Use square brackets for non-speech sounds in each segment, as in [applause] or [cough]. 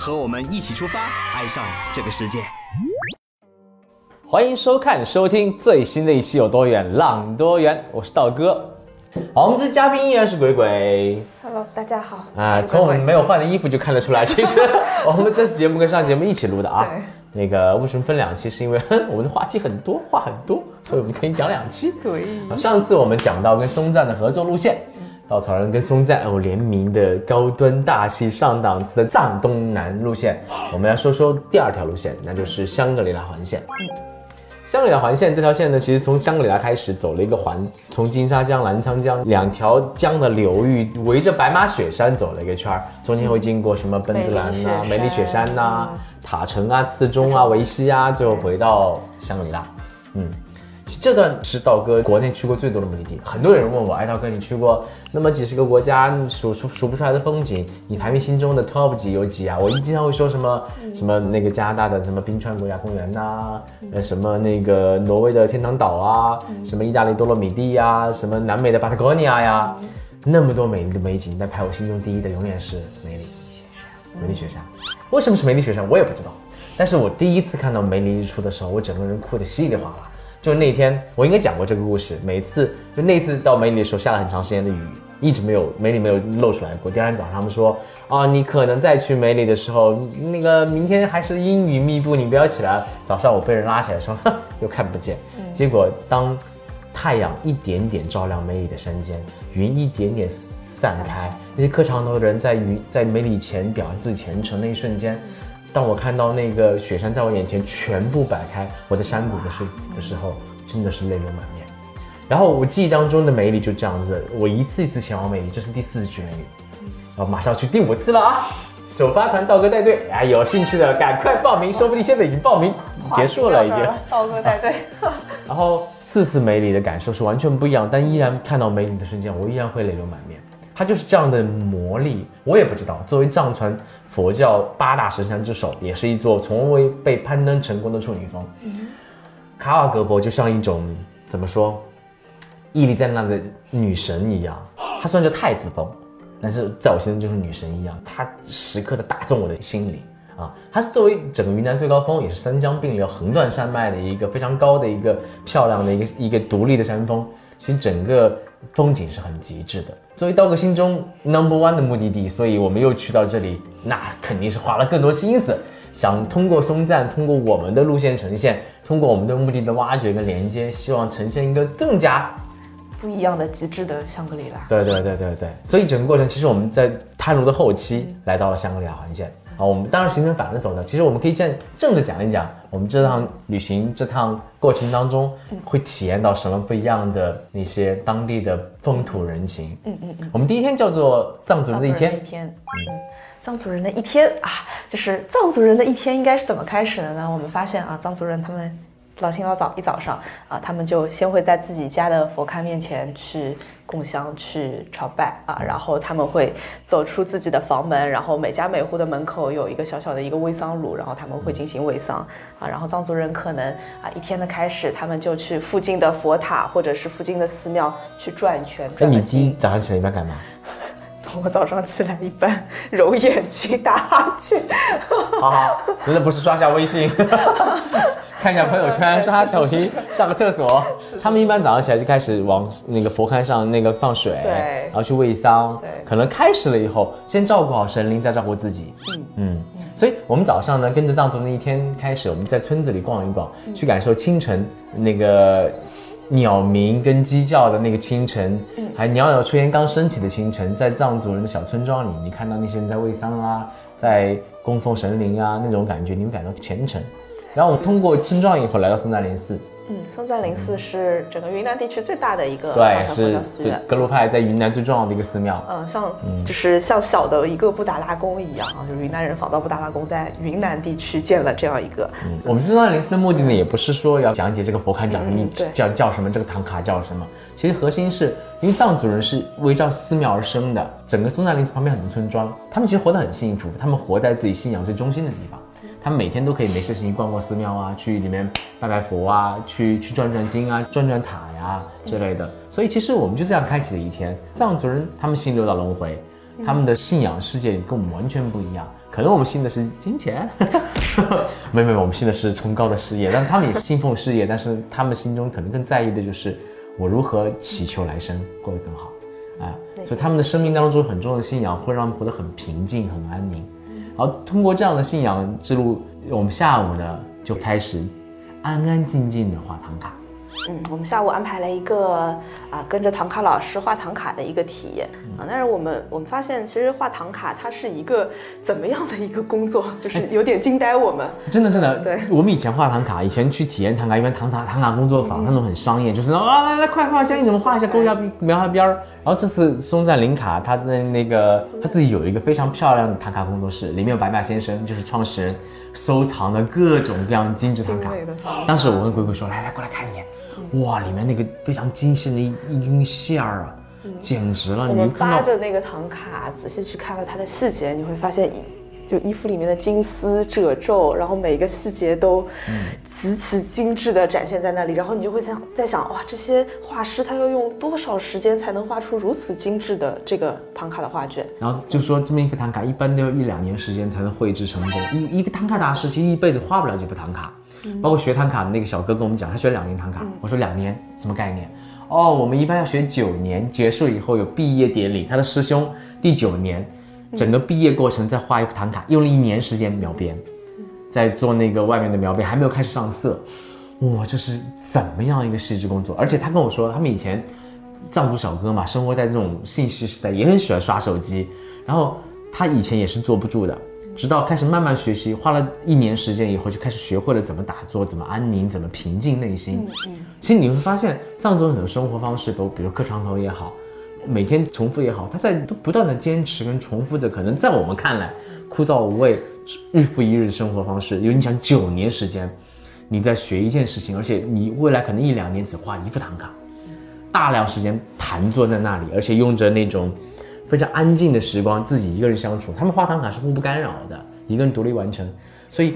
和我们一起出发，爱上这个世界。欢迎收看、收听最新的一期《有多远浪多远》，我是道哥。好，我们这嘉宾依然是鬼鬼 Hello，大家好。啊。从我们没有换的衣服就看得出来，[laughs] 其实我们这次节目跟上节目一起录的啊。那个为什么分两期？是因为我们的话题很多，话很多，所以我们可以讲两期。对。上次我们讲到跟松赞的合作路线，稻草人跟松赞哦联名的高端大气上档次的藏东南路线。我们来说说第二条路线，那就是香格里拉环线。香格里拉环线这条线呢，其实从香格里拉开始走了一个环，从金沙江、澜沧江两条江的流域，围着白马雪山走了一个圈儿，中间会经过什么奔子栏呐、梅里雪山呐、塔城啊、次中啊、维西啊，最后回到香格里拉。嗯。这段是道哥国内去过最多的目的地。很多人问我，哎，道哥，你去过那么几十个国家，数数数不出来的风景，你排名心中的 top 几有几啊？我一经常会说什么什么那个加拿大的什么冰川国家公园呐，呃，什么那个挪威的天堂岛啊，什么意大利多洛米蒂呀，什么南美的巴塔哥尼亚呀，那么多美丽的美景，但排我心中第一的永远是梅里梅里雪山。为什么是梅里雪山？我也不知道。但是我第一次看到梅里日出的时候，我整个人哭得稀里哗啦。就那天，我应该讲过这个故事。每次就那次到梅里的时候，下了很长时间的雨，一直没有梅里没有露出来过。第二天早上他们说啊，你可能再去梅里的时候，那个明天还是阴雨密布，你不要起来。早上我被人拉起来说 [laughs] 又看不见。结果当太阳一点点照亮梅里的山间，云一点点散开，那些磕长头的人在云在梅里前表现自己虔诚那一瞬间。当我看到那个雪山在我眼前全部摆开，我的山谷的时的时候，真的是泪流满面。然后我记忆当中的梅里就这样子，我一次一次前往梅里，这是第四次去梅里，然后马上要去第五次了啊！首发团道哥带队，哎，有兴趣的赶快报名，说不定现在已经报名结束了，已经。道哥带队。[laughs] 然后四次梅里的感受是完全不一样，但依然看到梅里的瞬间，我依然会泪流满面。它就是这样的魔力，我也不知道。作为藏传佛教八大神山之首，也是一座从未被攀登成功的处女峰。卡瓦格博就像一种怎么说，屹立在那的女神一样。她虽然叫太子峰，但是在我心中就是女神一样。她时刻的打中我的心里啊！它是作为整个云南最高峰，也是三江并流、横断山脉的一个非常高的一个漂亮的一个一个独立的山峰。其实整个。风景是很极致的，作为刀哥心中 number one 的目的地，所以我们又去到这里，那肯定是花了更多心思，想通过松赞，通过我们的路线呈现，通过我们对目的的挖掘跟连接，希望呈现一个更加不一样的极致的香格里拉。对对对对对，所以整个过程其实我们在探路的后期来到了香格里拉环线。啊，我们当然行程反着走的。其实我们可以先正着讲一讲，我们这趟旅行这趟过程当中会体验到什么不一样的那些当地的风土人情。嗯嗯嗯。我们第一天叫做藏族人的一天。一天。嗯。藏族人的一天啊，就是藏族人的一天应该是怎么开始的呢？我们发现啊，藏族人他们。老清老早一早上啊，他们就先会在自己家的佛龛面前去供香、去朝拜啊，然后他们会走出自己的房门，然后每家每户的门口有一个小小的一个煨桑炉，然后他们会进行煨桑啊。然后藏族人可能啊一天的开始，他们就去附近的佛塔或者是附近的寺庙去转一圈。那你今早上起来一般干嘛？[laughs] 我早上起来一般揉眼睛、打哈欠。好好，真的不是刷下微信。[laughs] 看一下朋友圈，刷 [laughs] 抖音，上个厕所。他们一般早上起来就开始往那个佛龛上那个放水，对，然后去喂桑，对，可能开始了以后，先照顾好神灵，再照顾自己。嗯。嗯，所以我们早上呢，跟着藏族那一天开始，我们在村子里逛一逛，去感受清晨那个鸟鸣跟鸡叫的那个清晨，嗯，还袅袅炊烟刚升起的清晨，在藏族人的小村庄里，你看到那些人在喂桑啊，在供奉神灵啊，那种感觉，你会感到虔诚。然后我通过村庄以后来到松赞林寺，嗯，松赞林寺是整个云南地区最大的一个对，是格鲁派在云南最重要的一个寺庙。嗯，像就是像小的一个布达拉宫一样啊，就是云南人仿造布达拉宫在云南地区建了这样一个，嗯，我们去松赞林寺的目的呢，也不是说要讲解这个佛龛长什么嗯叫叫什么，这个唐卡叫什么。其实核心是因为藏族人是围绕寺庙而生的，整个松赞林寺旁边很多村庄，他们其实活得很幸福，他们活在自己信仰最中心的地方。他们每天都可以没事情逛逛寺庙啊，去里面拜拜佛啊，去去转转经啊，转转塔呀、之类的。所以其实我们就这样开启了一天。藏族人他们信六道轮回，他们的信仰世界跟我们完全不一样。可能我们信的是金钱，[laughs] 没有没有，我们信的是崇高的事业，但他们也信奉事业，但是他们心中可能更在意的就是我如何祈求来生过得更好，啊，所以他们的生命当中很重要的信仰会让他们活得很平静、很安宁。然后通过这样的信仰之路，我们下午呢就开始安安静静的画唐卡。嗯，我们下午安排了一个啊，跟着唐卡老师画唐卡的一个体验啊。但是我们我们发现，其实画唐卡它是一个怎么样的一个工作，就是有点惊呆我们。真的真的，对我们以前画唐卡，以前去体验唐卡，一般唐卡唐卡工作坊，那种很商业，就是啊来来快画，教你怎么画一下，勾一下描一下边儿。然后这次松赞林卡，他的那个他自己有一个非常漂亮的唐卡工作室，里面有白马先生，就是创始人，收藏的各种各样精致唐卡。当时我跟鬼鬼说，来来过来看一眼，哇，里面那个非常精细的一一根线儿啊，简直了！我们你扒着那个唐卡，仔细去看了它的细节，你会发现衣就衣服里面的金丝褶皱，然后每一个细节都极其精致的展现在那里，然后你就会在在想，哇，这些画师他要用多少时间才能画出如此精致的这个唐卡的画卷？然后就说这么一个唐卡，一般都要一两年时间才能绘制成功。一一个唐卡大师其实一辈子画不了几幅唐卡，包括学唐卡的那个小哥跟我们讲，他学了两年唐卡。我说两年什么概念？哦，我们一般要学九年，结束以后有毕业典礼，他的师兄第九年，整个毕业过程在画一幅唐卡，用了一年时间描边，在做那个外面的描边，还没有开始上色。哇，这是怎么样一个细致工作？而且他跟我说，他们以前藏族小哥嘛，生活在这种信息时代，也很喜欢刷手机。然后他以前也是坐不住的，直到开始慢慢学习，花了一年时间以后，就开始学会了怎么打坐，怎么安宁，怎么平静内心。其实你会发现，藏族很多生活方式都，比如磕长头也好，每天重复也好，他在都不断的坚持跟重复着，可能在我们看来枯燥无味、日复一日的生活方式。有你想九年时间，你在学一件事情，而且你未来可能一两年只画一幅唐卡，大量时间盘坐在那里，而且用着那种非常安静的时光，自己一个人相处。他们画唐卡是互不干扰的，一个人独立完成。所以，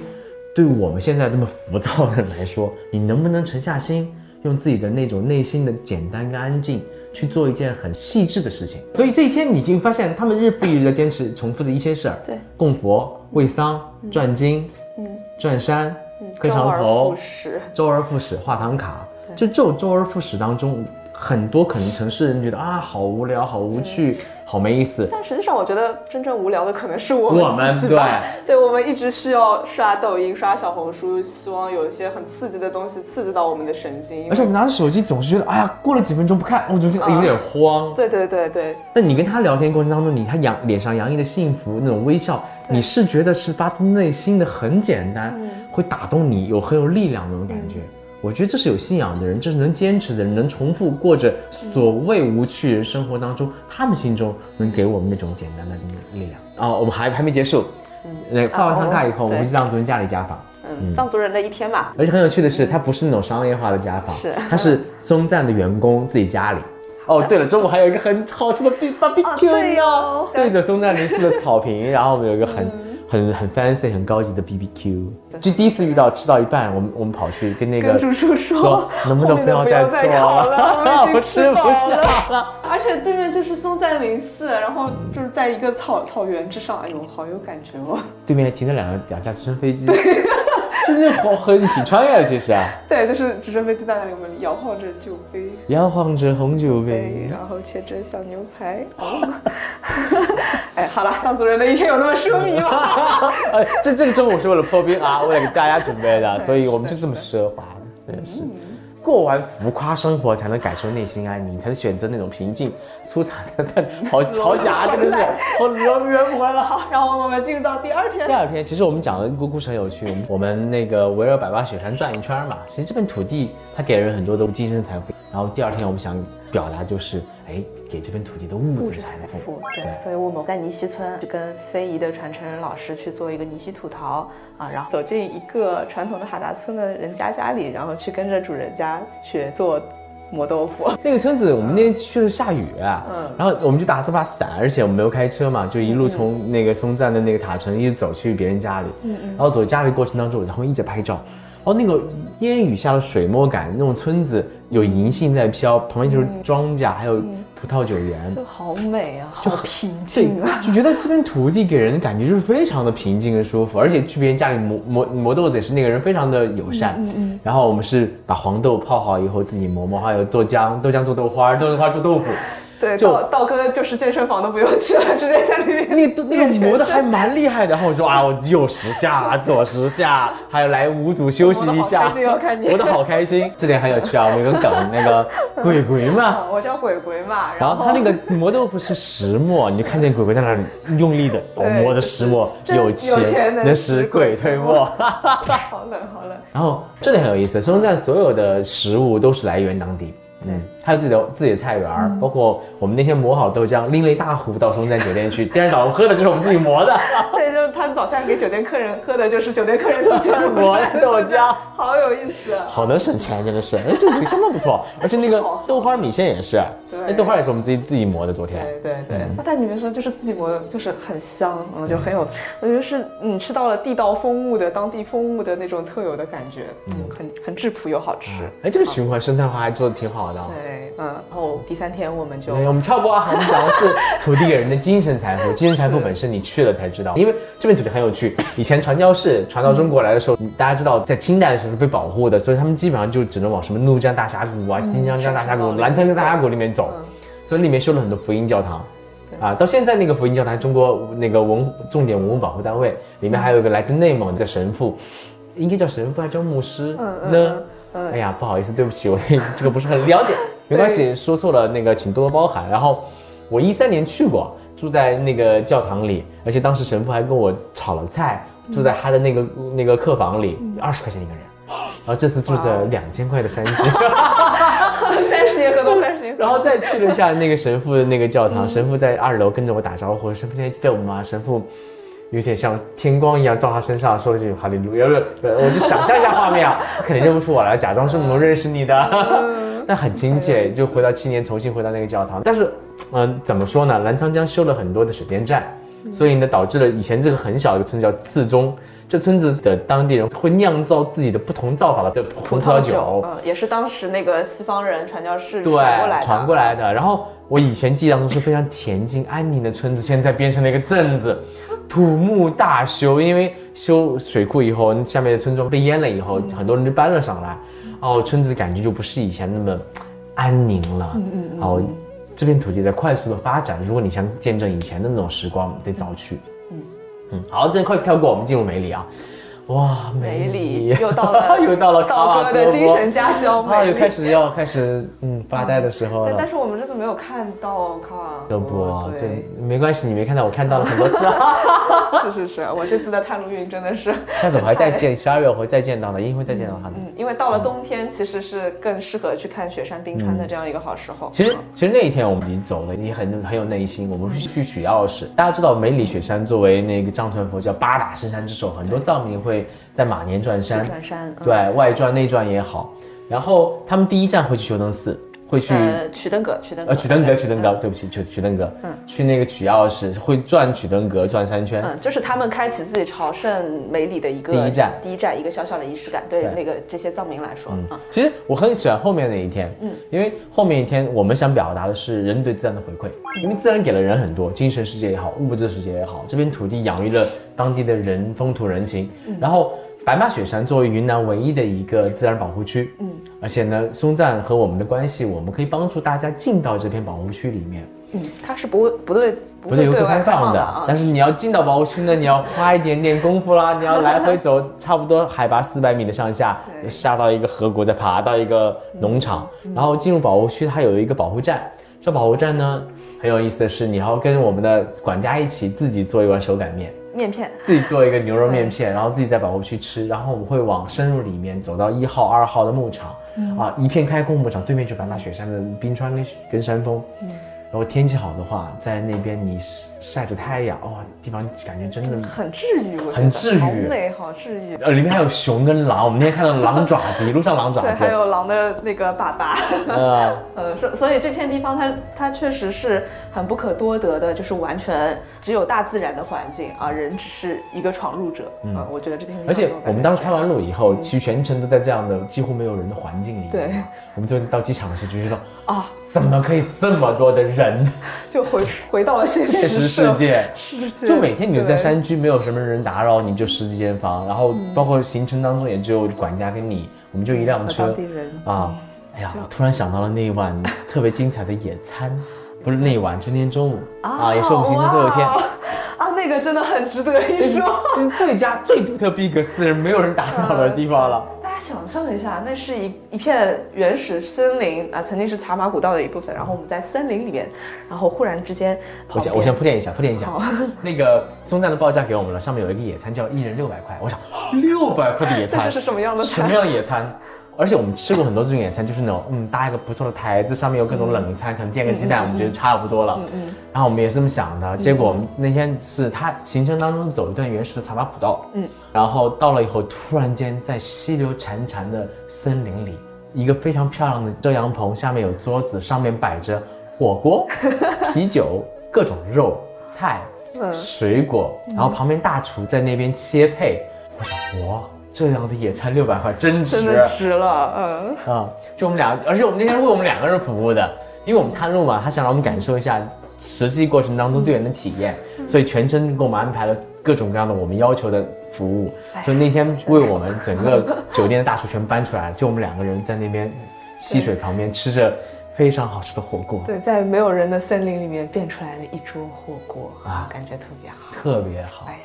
对我们现在这么浮躁的人来说，你能不能沉下心，用自己的那种内心的简单跟安静，去做一件很细致的事情？所以这一天，你已经发现他们日复一日的坚持，重复的一些事儿，对，供佛、喂桑、转经、嗯。转山、磕长头复、始。周而复始画唐卡，就这种周而复始当中，很多可能城市人觉得啊，好无聊，好无趣，好没意思。但实际上，我觉得真正无聊的可能是我们我们自己 [laughs] 对，我们一直需要刷抖音、刷小红书，希望有一些很刺激的东西刺激到我们的神经。而且我们拿着手机总是觉得，哎呀，过了几分钟不看，我就觉得有点慌。对对对对，那你跟他聊天过程当中，你他洋脸上洋溢的幸福那种微笑，你是觉得是发自内心的，很简单，会打动你，有很有力量的那种感觉。我觉得这是有信仰的人，这是能坚持的人，能重复过着所谓无趣人生活当中，他们心中能给我们那种简单的力量。哦，我们还还没结束，那画完唐卡以后，我们去藏族人家里家访。嗯，藏族人的一天嘛，而且很有趣的是，它不是那种商业化的家访，是它是松赞的员工自己家里。哦，对了，中午还有一个很好吃的 B 哦 barbecue 对呢哦，对着松赞林寺的草坪，然后我们有一个很很很 fancy 很高级的 BBQ，就第一次遇到，吃到一半，我们我们跑去跟那个跟叔叔说说，能不能不要再做了，我们已 [laughs] 我经吃不饱下了。了。而且对面就是松赞林寺，然后就是在一个草草原之上，哎呦，好有感觉哦。对面还停着两个两架直升飞机，[laughs] 就是好很挺穿越的其实啊，对，就是直升飞机在那里，我们摇晃着酒杯。摇晃着红酒，杯。然后切着小牛排。哦，[laughs] 哎，好了，藏族人的一天有那么奢靡吗？呃，[laughs] 这这个中午是为了破冰啊，为了给大家准备的，[laughs] 所以我们就这么奢华的，真的是。过完浮夸生活，才能感受内心安宁，才能选择那种平静、粗茶淡饭好好假，真的是 [laughs] 好圆圆不回来。好，然后我们进入到第二天第。二天，其实我们讲的一个故事很有趣。我们那个围绕百八雪山转一圈嘛，其实这片土地它给人很多的精神财富。然后第二天我们想表达就是，哎，给这片土地的物质财富。对，所以我们在尼溪村去跟非遗的传承人老师去做一个尼溪土陶啊，然后走进一个传统的哈达村的人家家里，然后去跟着主人家学做磨豆腐。[laughs] 那个村子我们那天去了下雨啊，嗯然后我们就打这把伞，而且我们没有开车嘛，就一路从那个松赞的那个塔城一直走去别人家里，嗯然后走家里过程当中，我在后面一直拍照。哦，那个烟雨下的水墨感，那种村子有银杏在飘，旁边就是庄稼，还有葡萄酒园，就好美啊，就好平静啊。，就觉得这片土地给人的感觉就是非常的平静跟舒服，而且去别人家里磨磨磨豆子也是那个人非常的友善。嗯嗯。然后我们是把黄豆泡好以后自己磨磨，还有豆浆，豆浆做豆花，豆花做豆腐。对，就道道哥就是健身房都不用去了，直接在里面那个那个磨的还蛮厉害的，然后我说啊，我右十下，左十下，还有来五组休息一下，磨得好开心哦看你 [laughs] 磨得好开心。这点很有趣啊，我们有个梗，那个鬼鬼嘛，啊，我叫鬼鬼嘛，然后他那个磨豆腐是石磨，你就看见鬼鬼在那里用力的哦对磨着石磨，有有钱钱能能使鬼推磨。[laughs] 好冷好冷。然后这里很有意思，松赞所有的食物都是来源当地。嗯，还有自己的自己的菜园儿，包括我们那天磨好豆浆，拎了一大壶到松赞酒店去，[laughs] 第二天早上喝的就是我们自己磨的。[laughs] 对，就是他早餐给酒店客人喝的就是酒店客人 [laughs] 自己磨的豆浆，好有意思。啊。好能省钱，真的是，哎，这个相当不错。而且那个豆花米线也是，对。哎，豆花也是我们自己自己磨的，昨天。对对对，那但你们说就是自己磨的，就是很香，嗯，就很有，我觉得是你吃到了地道风物的当地风物的那种特有的感觉，嗯，很很质朴又好吃。哎，这个循环生态化还做的挺好的。对，嗯，然后第三天我们就对，我们跳过啊，我们讲的是土地给人的精神财富。[laughs] 精神财富本身你去了才知道，因为这片土地很有趣。以前传教士传到中国来的时候，大家知道在清代的时候是被保护的，所以他们基本上就只能往什么怒江大峡谷啊、新疆江大峡谷、嗯澜沧江大峡谷里面走，所以里面修了很多福音教堂。啊，到现在那个福音教堂，中国那个文重点文物保护单位里面还有一个来自内蒙的神父，应该叫神父还是叫牧师嗯嗯呢？嗯哎呀，不好意思，对不起，我对这个不是很了解，[laughs] 没关系，说错了那个请多多包涵。然后我一三年去过，住在那个教堂里，而且当时神父还跟我炒了菜，住在他的那个那个客房里，二十块钱一个人。然后这次住着两千块的山居，[laughs] 三十年河东，三十年。然后再去了一下那个神父的那个教堂，神父在二楼跟着我打招呼，神父你还记得我吗？神父有点像天光一样照他身上，说了句哈利路亚，呃我就想象一下画面啊，他 [laughs] 肯定认不出我来，假装是能认识你的，但很亲切，就回到七年，重新回到那个教堂。但是，嗯、怎么说呢？澜沧江修了很多的水电站，所以呢，导致了以前这个很小的一个村子叫次中。这村子的当地人会酿造自己的不同造法的红葡萄酒，嗯，也是当时那个西方人传教士，传过来的。传过来的。然后我以前记忆当中是非常恬静安宁的村子，现在变成了一个镇子，土木大修，因为修水库以后，下面的村庄被淹了以后，很多人就搬了上来，哦，村子感觉就不是以前那么安宁了。嗯嗯哦，这片土地在快速的发展，如果你想见证以前的那种时光，得早去。嗯嗯，好，这快速跳过，我们进入梅里啊。哇，梅里里又到了 [laughs] 又到了卡道哥的精神家乡啊，梅里。又开始要开始嗯发呆的时候了。但但是我们这次没有看到卡瓦要不对对，，没关系，你没看到，我看到了很多次。[laughs] 是是是，我这次的探路运真的是。[laughs] 下次我还再见，十二月我会再见到的，一定会再见到他的。嗯，因为到了冬天，其实是更适合去看雪山冰川的这样一个好时候。其实，其实那一天我们已经走了，你很很有耐心。我们去去取钥匙。大家知道梅里雪山作为那个藏传佛教八大深山之首，很多藏民会在马年转山，转山，嗯。对外转内转也好。然后他们第一站会去修灯寺，会去呃，曲登阁，曲登阁，呃曲登阁，对。曲登阁，对不起，曲曲登阁，去那个取钥匙，会转曲登阁转三圈。嗯，就是他们开启自己朝圣梅里的一个第一站。第一站一个小小的仪式感，对对。那个这些藏民来说，嗯，其实我很喜欢后面那一天，嗯，因为后面一天我们想表达的是人对自然的回馈，因为自然给了人很多，精神世界也好，物质世界也好，这片土地养育了当地的人风土人情，然后白马雪山作为云南唯一的一个自然保护区，嗯，而且呢，松赞和我们的关系，我们可以帮助大家进到这片保护区里面。嗯，它是不会不对不不对游客开放的，啊。但是你要进到保护区呢，你要花一点点功夫啦，[laughs] 你要来回走，差不多海拔四百米的上下，下到一个河谷，再爬到一个农场，然后进入保护区，它有一个保护站。这保护站呢，很有意思的是，你要跟我们的管家一起自己做一碗手擀面。面片，自己做一个牛肉面片，然后自己在保护区吃，然后我们会往深入里面走到一号、二号的牧场，啊，一片开阔牧场，对面就白马雪山的冰川跟跟山峰，然后天气好的话，在那边你晒晒着太阳，哇，地方感觉真的，很治愈，我觉得很治愈好美，好治愈。呃，里面还有熊跟狼，我们那天看到狼爪子，一路上狼爪子 [laughs] 对，子还，有狼的那个粑粑。[laughs] 呃，[laughs] 呃，所所以这片地方它它确实是很不可多得的，就是完全只有大自然的环境啊，人只是一个闯入者。嗯，我觉得这片地方而且我们当时觉拍完路以后，其实全程都在这样的几乎没有人的环境里面，对，我们最后到机场的时候就觉得，啊，怎么可以这么多的人？[laughs] 就回回到了现现实世社界。世界，就每天你都在山区，没有什么人打扰你，就十几间房，然后包括行程当中也只有管家跟你，我们就一辆车啊。哎呀，我突然想到了那一晚特别精彩的野餐，不是那一晚，今天中午啊，也是我们行程最后一天，啊，那个真的很值得一说。[laughs] 这是最佳最独特逼格私人，没有人打扰的地方了。想象一下，那是一一片原始森林啊，曾经是茶马古道的一部分。然后我们在森林里面，然后忽然之间，我先我先铺垫一下，铺垫一下好，那个松赞的报价给我们了，上面有一个野餐叫一人六百块，我想六百块的野餐 [laughs] 这是什么样的什么样的野餐？而且我们吃过很多这种野餐，就是那种嗯。搭一个不错的台子，上面有各种冷餐，可能煎个鸡蛋，我们觉得差不多了。嗯嗯然后我们也是这么想的，结果我们那天是他行程当中走一段原始的茶马古道，嗯，然后到了以后，突然间在溪流潺潺的森林里，一个非常漂亮的遮阳棚，下面有桌子，上面摆着火锅、[laughs] 啤酒、各种肉菜、嗯。水果，然后旁边大厨在那边切配，我想哇，这样的野餐六百块真值，真的值了，嗯，啊、就我们俩，而且我们那天为我们两个人服务的，因为我们探路嘛，他想让我们感受一下实际过程当中队员的体验，所以全程给我们安排了各种各样的我们要求的服务，所以那天为我们整个酒店的大厨全搬出来，就我们两个人在那边溪水旁边吃着非常好吃的火锅，对，在没有人的森林里面变出来了一桌火锅啊啊，感觉特别好。特别好。哎。呀，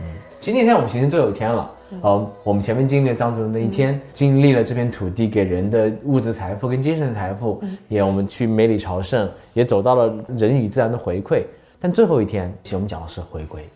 嗯其实那天我们行程最后一天了，呃，我们前面经历了藏族人的一天，经历了这片土地给人的物质财富跟精神财富，也我们去梅里朝圣，也走到了人与自然的回馈。但最后一天，其实我们讲的是回归。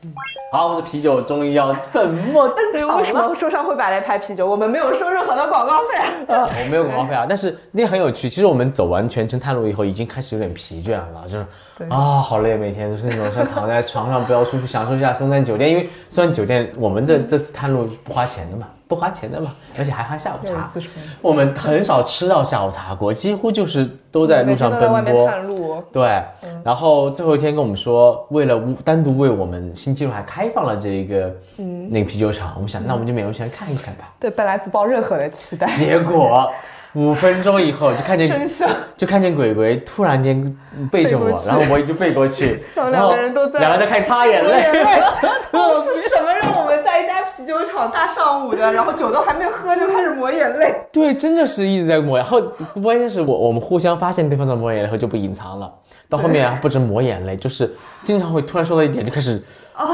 好，我们的啤酒终于要粉墨登场了为什。么说唱会摆来拍啤酒？我们没有收任何的广告费。啊，我没有广告费啊，但是那很有趣。其实我们走完全程探路以后，已经开始有点疲倦了，就是啊，好累，每天就是那种想躺在床上不要出去，享受一下松山酒店。因为松山酒店我们的这次探路不花钱的嘛，不花钱的嘛，而且还喝下午茶。我们很少吃到下午茶过，几乎就是都在路上奔波。探路，对，然后最后一天跟我们说，为了单独为我们新纪录还开放了这个嗯那个啤酒厂，我们想那我们就勉为其难看一看吧。对，本来不抱任何的期待，结果五分钟以后就看见真相就看见鬼鬼突然间背着我然后我也就背过去，[laughs] 然后两个人都在两个人在开始擦眼泪。[laughs] 是什么让我们在一家啤酒厂大上午的，然后酒都还没喝就开始抹眼泪？对，真的是一直在抹。然后关键是我我们互相发现对方在抹眼泪后就不隐藏了。到后面啊，不止抹眼泪，就是经常会突然说到一点就开始啊，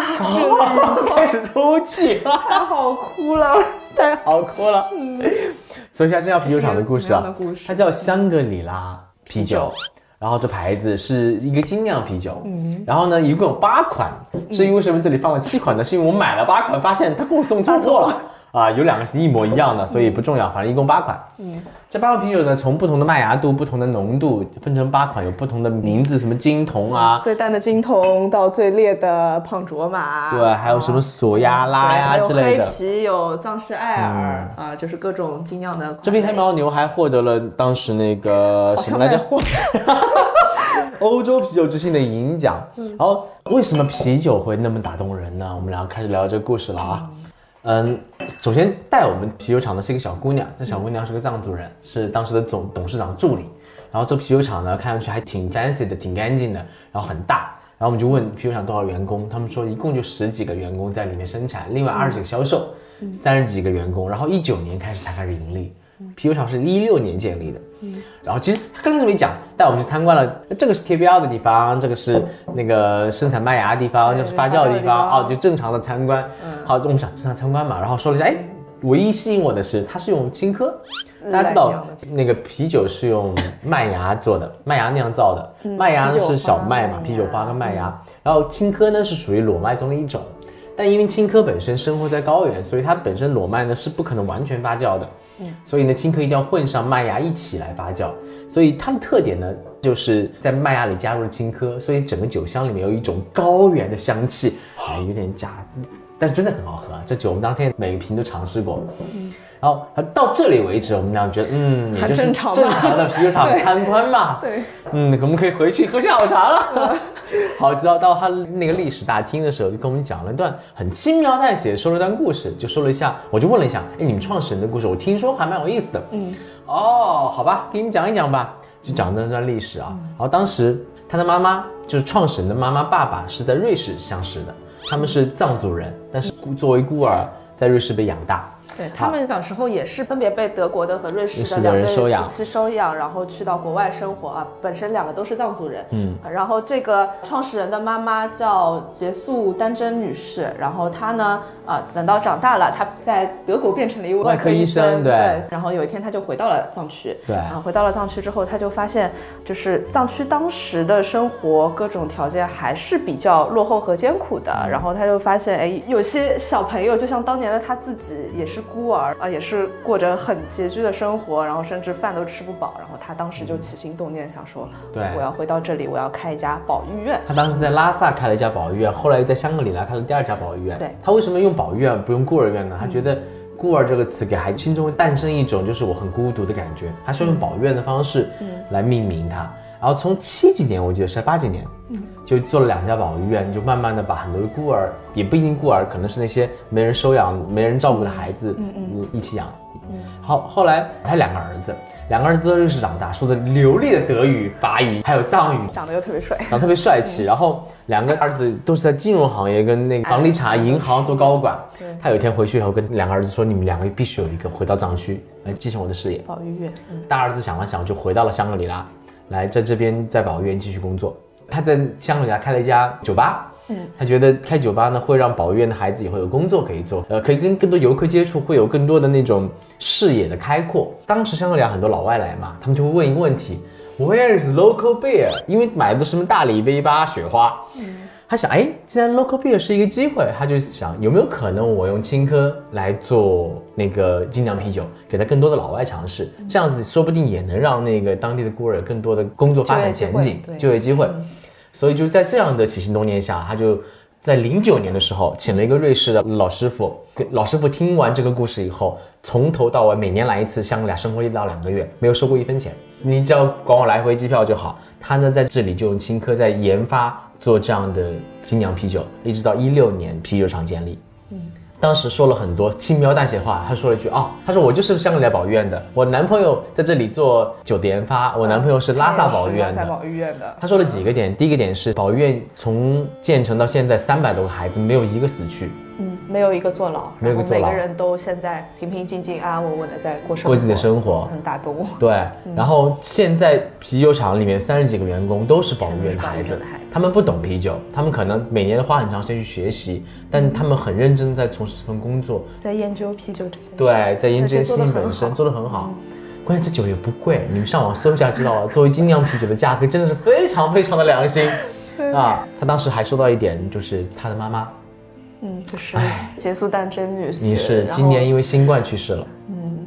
[laughs] 开始抽泣，太好哭了。太好哭了。说一下这家啤酒厂的故事啊故事，它叫香格里拉啤酒。然后这牌子是一个精酿啤酒，嗯，然后呢一共有八款。至于为什么这里放了七款呢？是因为我买了八款，发现他给我送错货了啊，有两个是一模一样的，所以不重要，反正一共八款。嗯，这八款啤酒呢，从不同的麦芽度、不同的浓度分成八款，有不同的名字，什么金铜啊，最淡的金铜到最烈的胖卓玛，对，还有什么索亚拉呀对之类的黑。啤，有藏式艾尔、啊，就是各种精酿的。这瓶黑牦牛还获得了当时那个什么来着？[laughs] 欧洲啤酒之星的银奖。然后为什么啤酒会那么打动人呢？我们俩开始聊这个故事了啊。嗯，嗯首先带我们啤酒厂的是一个小姑娘，这小姑娘是个藏族人，是当时的总董事长助理。然后这啤酒厂呢，看上去还挺 fancy 的，挺干净的，然后很大。然后我们就问啤酒厂多少员工，他们说一共就十几个员工在里面生产，另外二十几个销售，三十几个员工。然后一九年开始才开始盈利，啤酒厂是一六年建立的。然后其实他刚开始没讲，带我们去参观了，这个是贴标的地方，这个是那个生产麦芽的地方，这个是发酵的地方，哦，就正常的参观。好，我们想正常参观嘛，然后说了一下，哎，唯一吸引我的是它是用青稞。大家知道那个啤酒是用麦芽做的，麦芽酿造的，麦芽呢是小麦嘛，啤酒花跟麦芽，然后青稞呢是属于裸麦中的一种，但因为青稞本身生活在高原，所以它本身裸麦呢是不可能完全发酵的，所以呢青稞一定要混上麦芽一起来发酵，所以它的特点呢就是在麦芽里加入了青稞，所以整个酒香里面有一种高原的香气，哎，有点假，但真的很好喝啊！这酒我们当天每一瓶都尝试过。然后到这里为止，我们俩觉得，嗯，也就是正常的啤酒厂 [laughs] 参观嘛。对，嗯，我们可以回去喝下午茶了。[laughs] 好，直到到他那个历史大厅的时候，就跟我们讲了一段很轻描淡写说了段故事，就说了一下，我就问了一下，哎，你们创始人的故事，我听说还蛮有意思的。嗯，哦，好吧，给你们讲一讲吧，就讲那段历史啊。然后当时他的妈妈就是创始人的妈妈，爸爸是在瑞士相识的，他们是藏族人，但是作为孤儿在瑞士被养大。对他们小时候也是分别被德国的和瑞士的两对夫妻收养，然后去到国外生活啊。本身两个都是藏族人，嗯，然后这个创始人的妈妈叫杰素丹真女士，然后她呢，啊，等到长大了，她在德国变成了一位外科医生，对。然后有一天，她就回到了藏区，对。啊，回到了藏区之后，她就发现，就是藏区当时的生活各种条件还是比较落后和艰苦的。然后她就发现，哎，有些小朋友就像当年的她自己，也是。孤儿啊，也是过着很拮据的生活，然后甚至饭都吃不饱。然后他当时就起心动念，想说，对，我要回到这里，我要开一家保育院。他当时在拉萨开了一家保育院，后来又在香格里拉开了第二家保育院。对，他为什么用保育院不用孤儿院呢？他觉得孤儿这个词给孩子心中会诞生一种就是我很孤独的感觉，他需要用保育院的方式来命名它。然后从七几年，我记得是八几年，嗯，就做了两家保育院，就慢慢的把很多的孤儿，也不一定孤儿，可能是那些没人收养、没人照顾的孩子，嗯嗯，一起养。好，后来他两个儿子，两个儿子都是长大，说着流利的德语、法语，还有藏语，长得又特别帅，长得特别帅气。然后两个儿子都是在金融行业跟那个房地产银行做高管。他有一天回去以后，跟两个儿子说：“你们两个必须有一个回到藏区来继承我的事业。”保育院。大儿子想了想，就回到了香格里拉。来在这边在保育院继续工作，他在香格里拉开了一家酒吧，嗯，他觉得开酒吧呢会让保育院的孩子以后有工作可以做，呃，可以跟更多游客接触，会有更多的那种视野的开阔。当时香格里拉很多老外来嘛，他们就会问一个问题，Where is local beer？因为买的什么大理、V 八、雪花。他想，哎，既然 local beer 是一个机会，他就想有没有可能我用青稞来做那个精酿啤酒，给他更多的老外尝试，这样子说不定也能让那个当地的孤儿有更多的工作发展前景、就业机会。所以就在这样的起心动念下，他就在零九年的时候请了一个瑞士的老师傅，老师傅听完这个故事以后，从头到尾每年来一次香格里拉生活一到两个月，没有收过一分钱，你只要管我来回机票就好。他呢在这里就用青稞在研发。做这样的精酿啤酒，一直到一六年啤酒厂建立。嗯，当时说了很多轻描淡写话，他说了一句啊，他说我就是香格里拉保育院的，我男朋友在这里做酒的研发，我男朋友是拉萨保育院的。保育院的。他说了几个点，第一个点是保育院从建成到现在三百多个孩子，没有一个死去。嗯，没有一个坐牢，每个人都现在平平静静、安安稳稳的在过生过自己的生活，很打动我。对，然后现在啤酒厂里面三十几个员工都是保育员的孩子，他们不懂啤酒，他们可能每年花很长时间去学习，但他们很认真在从事这份工作，在研究啤酒这些。对，在研究这些事情本身做得很好，关键这酒也不贵，你们上网搜一下知道了。作为精酿啤酒的价格真的是非常非常的良心 [laughs] 啊！他当时还说到一点，就是他的妈妈。嗯，就是结束丹真女士，你是今年因为新冠去世了。嗯，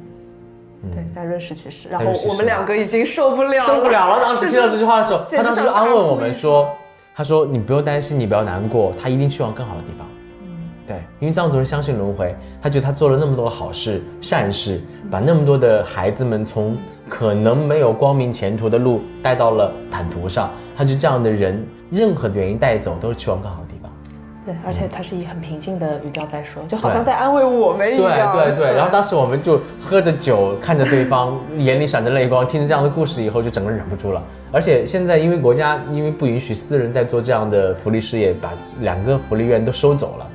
对，在瑞士去世。然后我们两个已经受不了，受不了了。当时听到这句话的时候，他当时就安慰我们说：“他说你不用担心，你不要难过，他一定去往更好的地方。”嗯，对，因为藏族人相信轮回，他觉得他做了那么多的好事、善事，把那么多的孩子们从可能没有光明前途的路带到了坦途上，他就这样的人，任何的原因带走都是去往更好的。对，而且他是以很平静的语调在说，就好像在安慰我们一样。对对对。然后当时我们就喝着酒，看着对方，眼里闪着泪光，听着这样的故事以后，就整个人忍不住了。而且现在因为国家因为不允许私人在做这样的福利事业，把两个福利院都收走了，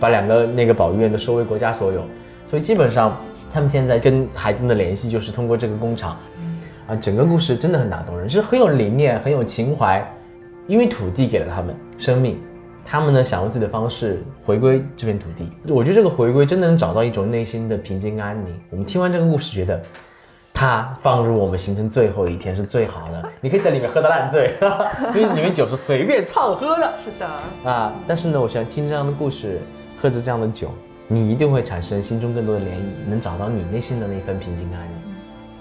把两个那个保育院都收为国家所有，所以基本上他们现在跟孩子的联系就是通过这个工厂，啊，整个故事真的很打动人，是很有理念、很有情怀，因为土地给了他们生命，他们呢想用自己的方式回归这片土地。我觉得这个回归真的能找到一种内心的平静安宁。我们听完这个故事，觉得它放入我们行程最后一天是最好的，你可以在里面喝到烂醉，[laughs] 因为里面酒是随便畅喝的。是的，啊，但是呢，我喜欢听这样的故事，喝着这样的酒，你一定会产生心中更多的涟漪，能找到你内心的那份平静安宁。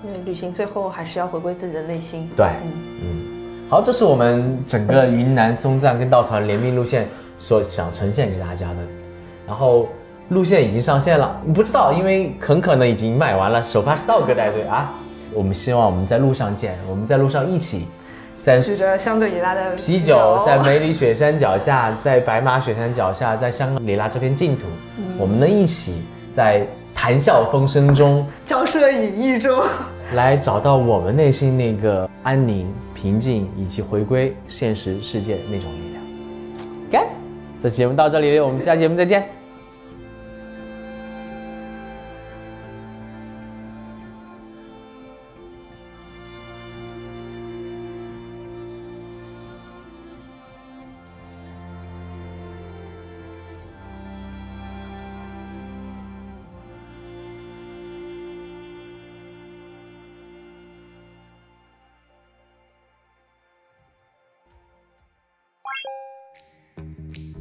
因为旅行最后还是要回归自己的内心。对，嗯，嗯，好，这是我们整个云南松赞跟稻草人联名路线所想呈现给大家的，然后路线已经上线了，不知道，因为很可能已经卖完了，首发是道哥带队啊。我们希望我们在路上见，我们在路上一起，在举着香格里拉的啤酒，在梅里雪山脚下，在白马雪山脚下，在香格里拉这片净土，我们能一起在谈笑风生中，交涉隐逸中，来找到我们内心那个安宁、平静，以及回归现实世界那种力量。干！这节目到这里，我们下期节目再见。